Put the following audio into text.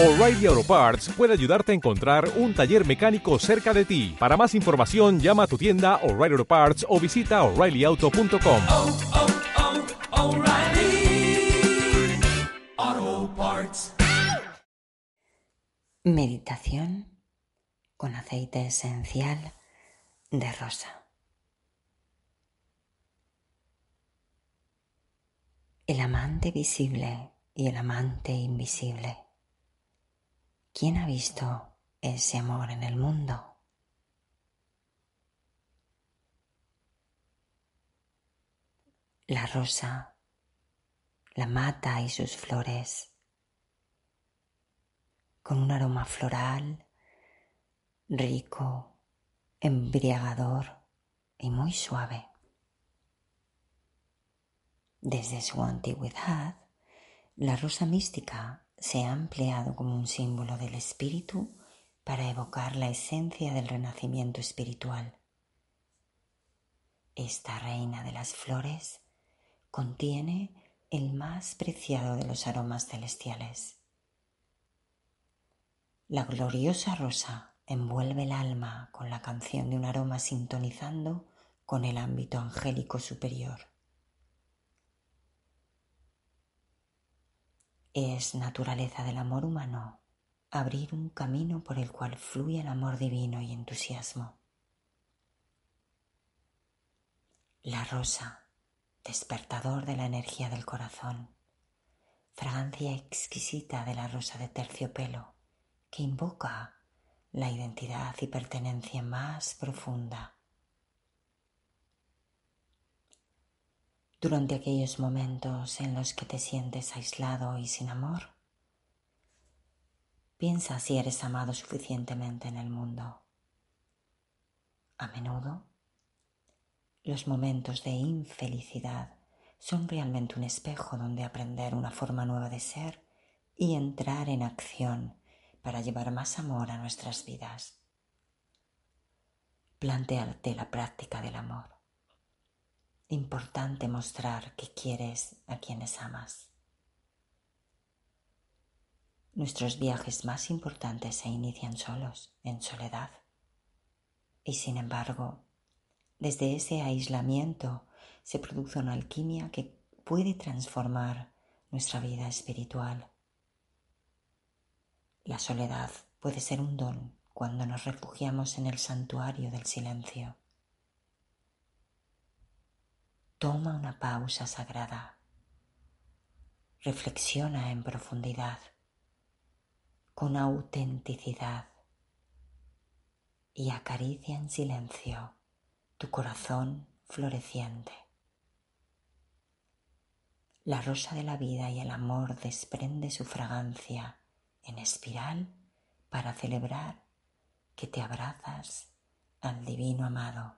O'Reilly Auto Parts puede ayudarte a encontrar un taller mecánico cerca de ti. Para más información, llama a tu tienda O'Reilly Auto Parts o visita oreillyauto.com. oh, oh, Parts. Meditación con aceite esencial de rosa. El amante visible y el amante invisible. ¿Quién ha visto ese amor en el mundo? La rosa, la mata y sus flores, con un aroma floral, rico, embriagador y muy suave. Desde su antigüedad, la rosa mística se ha empleado como un símbolo del espíritu para evocar la esencia del renacimiento espiritual. Esta reina de las flores contiene el más preciado de los aromas celestiales. La gloriosa rosa envuelve el alma con la canción de un aroma sintonizando con el ámbito angélico superior. Es naturaleza del amor humano abrir un camino por el cual fluye el amor divino y entusiasmo. La rosa, despertador de la energía del corazón, fragancia exquisita de la rosa de terciopelo que invoca la identidad y pertenencia más profunda. Durante aquellos momentos en los que te sientes aislado y sin amor, piensa si eres amado suficientemente en el mundo. A menudo, los momentos de infelicidad son realmente un espejo donde aprender una forma nueva de ser y entrar en acción para llevar más amor a nuestras vidas. Plantearte la práctica del amor. Importante mostrar que quieres a quienes amas. Nuestros viajes más importantes se inician solos, en soledad. Y sin embargo, desde ese aislamiento se produce una alquimia que puede transformar nuestra vida espiritual. La soledad puede ser un don cuando nos refugiamos en el santuario del silencio. Toma una pausa sagrada. Reflexiona en profundidad, con autenticidad y acaricia en silencio tu corazón floreciente. La rosa de la vida y el amor desprende su fragancia en espiral para celebrar que te abrazas al divino amado.